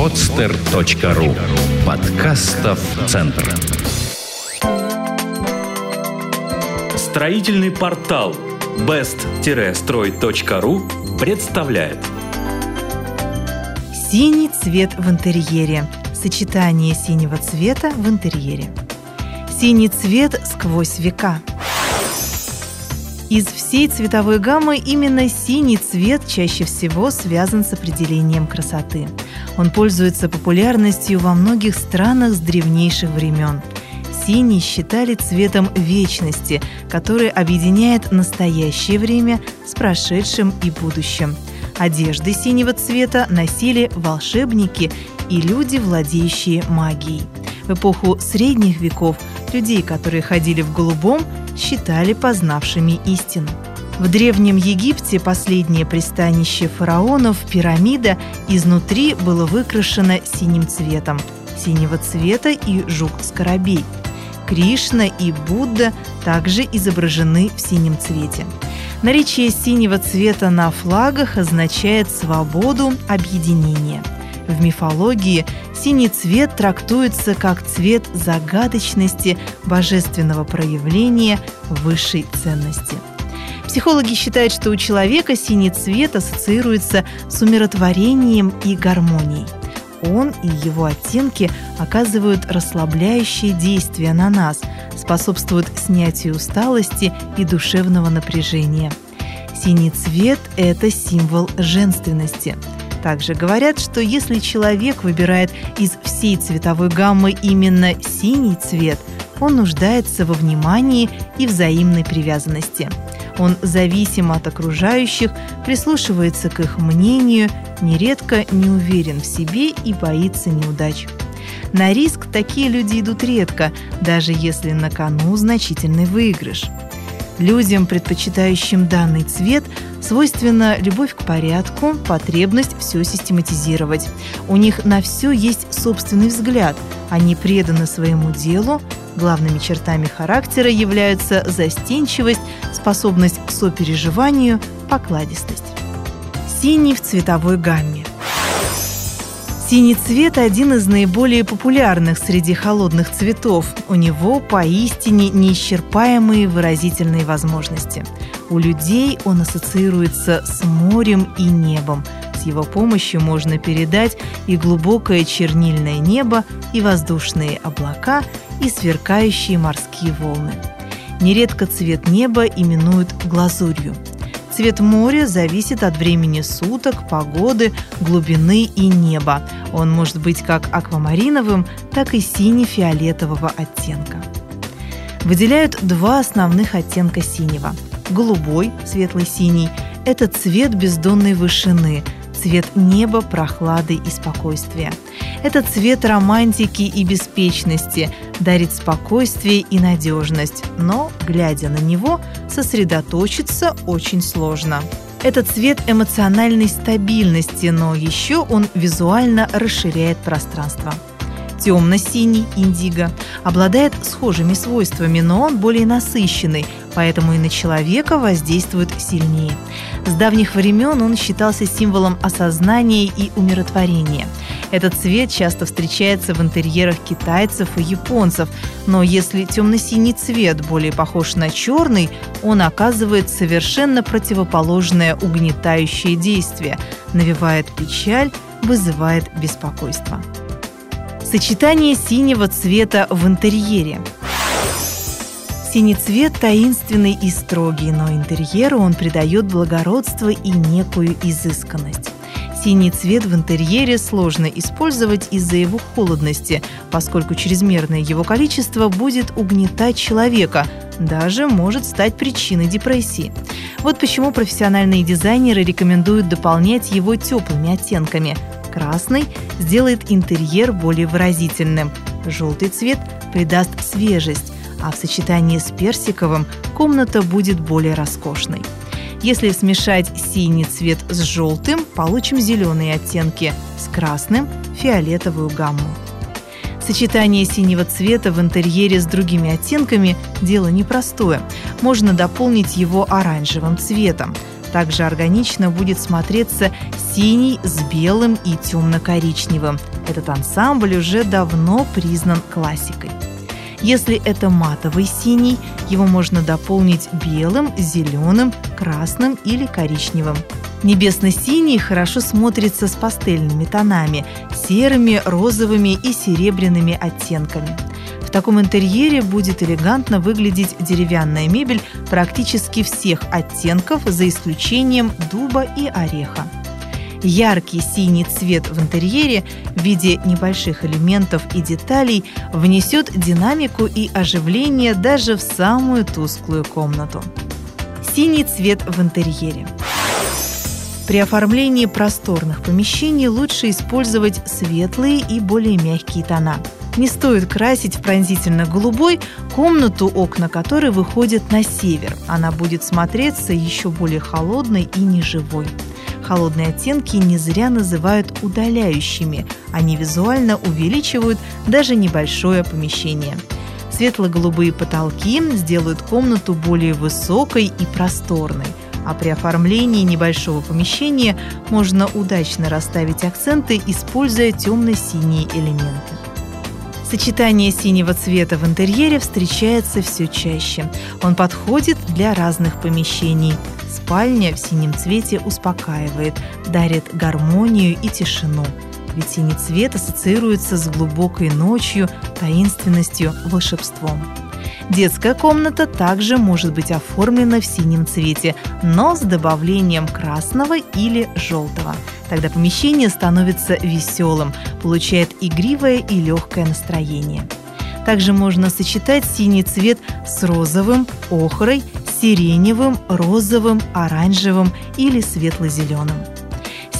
podster.ru Подкастов Центр Строительный портал best-строй.ру представляет Синий цвет в интерьере. Сочетание синего цвета в интерьере. Синий цвет сквозь века. Из всей цветовой гаммы именно синий цвет чаще всего связан с определением красоты. Он пользуется популярностью во многих странах с древнейших времен. Синий считали цветом вечности, который объединяет настоящее время с прошедшим и будущим. Одежды синего цвета носили волшебники и люди, владеющие магией. В эпоху средних веков людей, которые ходили в голубом, считали познавшими истину. В Древнем Египте последнее пристанище фараонов, пирамида, изнутри было выкрашено синим цветом. Синего цвета и жук-скоробей. Кришна и Будда также изображены в синем цвете. Наличие синего цвета на флагах означает свободу, объединение. В мифологии Синий цвет трактуется как цвет загадочности, божественного проявления, высшей ценности. Психологи считают, что у человека синий цвет ассоциируется с умиротворением и гармонией. Он и его оттенки оказывают расслабляющее действие на нас, способствуют снятию усталости и душевного напряжения. Синий цвет – это символ женственности – также говорят, что если человек выбирает из всей цветовой гаммы именно синий цвет, он нуждается во внимании и взаимной привязанности. Он зависим от окружающих, прислушивается к их мнению, нередко не уверен в себе и боится неудач. На риск такие люди идут редко, даже если на кону значительный выигрыш. Людям, предпочитающим данный цвет, свойственна любовь к порядку, потребность все систематизировать. У них на все есть собственный взгляд. Они преданы своему делу. Главными чертами характера являются застенчивость, способность к сопереживанию, покладистость. Синий в цветовой гамме. Синий цвет – один из наиболее популярных среди холодных цветов. У него поистине неисчерпаемые выразительные возможности. У людей он ассоциируется с морем и небом. С его помощью можно передать и глубокое чернильное небо, и воздушные облака, и сверкающие морские волны. Нередко цвет неба именуют глазурью – Цвет моря зависит от времени суток, погоды, глубины и неба. Он может быть как аквамариновым, так и сине-фиолетового оттенка. Выделяют два основных оттенка синего. Голубой, светлый синий – это цвет бездонной вышины, цвет неба, прохлады и спокойствия. Это цвет романтики и беспечности, дарит спокойствие и надежность, но, глядя на него, сосредоточиться очень сложно. Это цвет эмоциональной стабильности, но еще он визуально расширяет пространство. Темно-синий индиго обладает схожими свойствами, но он более насыщенный, поэтому и на человека воздействует сильнее. С давних времен он считался символом осознания и умиротворения. Этот цвет часто встречается в интерьерах китайцев и японцев, но если темно-синий цвет более похож на черный, он оказывает совершенно противоположное угнетающее действие, навевает печаль, вызывает беспокойство. Сочетание синего цвета в интерьере. Синий цвет таинственный и строгий, но интерьеру он придает благородство и некую изысканность. Синий цвет в интерьере сложно использовать из-за его холодности, поскольку чрезмерное его количество будет угнетать человека, даже может стать причиной депрессии. Вот почему профессиональные дизайнеры рекомендуют дополнять его теплыми оттенками. Красный сделает интерьер более выразительным, желтый цвет придаст свежесть, а в сочетании с персиковым комната будет более роскошной. Если смешать синий цвет с желтым, получим зеленые оттенки, с красным – фиолетовую гамму. Сочетание синего цвета в интерьере с другими оттенками – дело непростое. Можно дополнить его оранжевым цветом. Также органично будет смотреться синий с белым и темно-коричневым. Этот ансамбль уже давно признан классикой. Если это матовый синий, его можно дополнить белым, зеленым, красным или коричневым. Небесно-синий хорошо смотрится с пастельными тонами, серыми, розовыми и серебряными оттенками. В таком интерьере будет элегантно выглядеть деревянная мебель практически всех оттенков, за исключением дуба и ореха. Яркий синий цвет в интерьере в виде небольших элементов и деталей внесет динамику и оживление даже в самую тусклую комнату. Синий цвет в интерьере. При оформлении просторных помещений лучше использовать светлые и более мягкие тона. Не стоит красить в пронзительно-голубой комнату, окна которой выходят на север. Она будет смотреться еще более холодной и неживой. Холодные оттенки не зря называют удаляющими. Они визуально увеличивают даже небольшое помещение. Светло-голубые потолки сделают комнату более высокой и просторной. А при оформлении небольшого помещения можно удачно расставить акценты, используя темно-синие элементы. Сочетание синего цвета в интерьере встречается все чаще. Он подходит для разных помещений. Спальня в синем цвете успокаивает, дарит гармонию и тишину. Ведь синий цвет ассоциируется с глубокой ночью, таинственностью, волшебством. Детская комната также может быть оформлена в синем цвете, но с добавлением красного или желтого. Тогда помещение становится веселым, получает игривое и легкое настроение. Также можно сочетать синий цвет с розовым, охрой, сиреневым, розовым, оранжевым или светло-зеленым.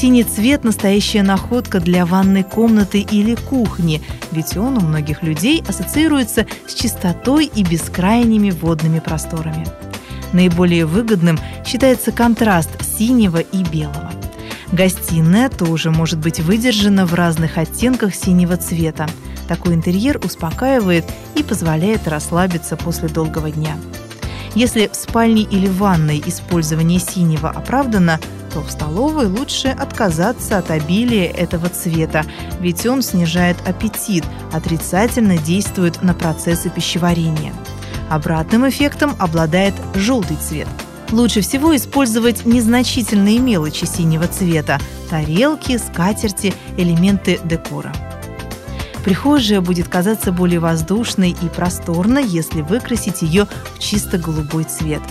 Синий цвет – настоящая находка для ванной комнаты или кухни, ведь он у многих людей ассоциируется с чистотой и бескрайними водными просторами. Наиболее выгодным считается контраст синего и белого. Гостиная тоже может быть выдержана в разных оттенках синего цвета. Такой интерьер успокаивает и позволяет расслабиться после долгого дня. Если в спальне или ванной использование синего оправдано, то в столовой лучше отказаться от обилия этого цвета, ведь он снижает аппетит, отрицательно действует на процессы пищеварения. Обратным эффектом обладает желтый цвет – Лучше всего использовать незначительные мелочи синего цвета – тарелки, скатерти, элементы декора. Прихожая будет казаться более воздушной и просторной, если выкрасить ее в чисто голубой цвет.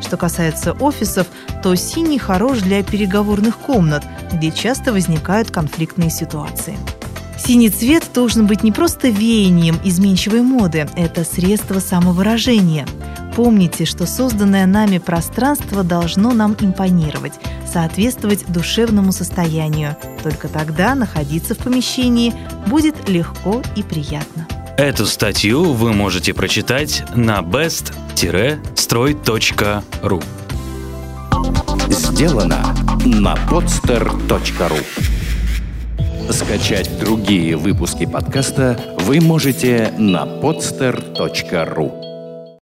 Что касается офисов, то синий хорош для переговорных комнат, где часто возникают конфликтные ситуации. Синий цвет должен быть не просто веянием изменчивой моды, это средство самовыражения – Помните, что созданное нами пространство должно нам импонировать, соответствовать душевному состоянию. Только тогда находиться в помещении будет легко и приятно. Эту статью вы можете прочитать на best-строй.ру Сделано на podster.ru Скачать другие выпуски подкаста вы можете на podster.ru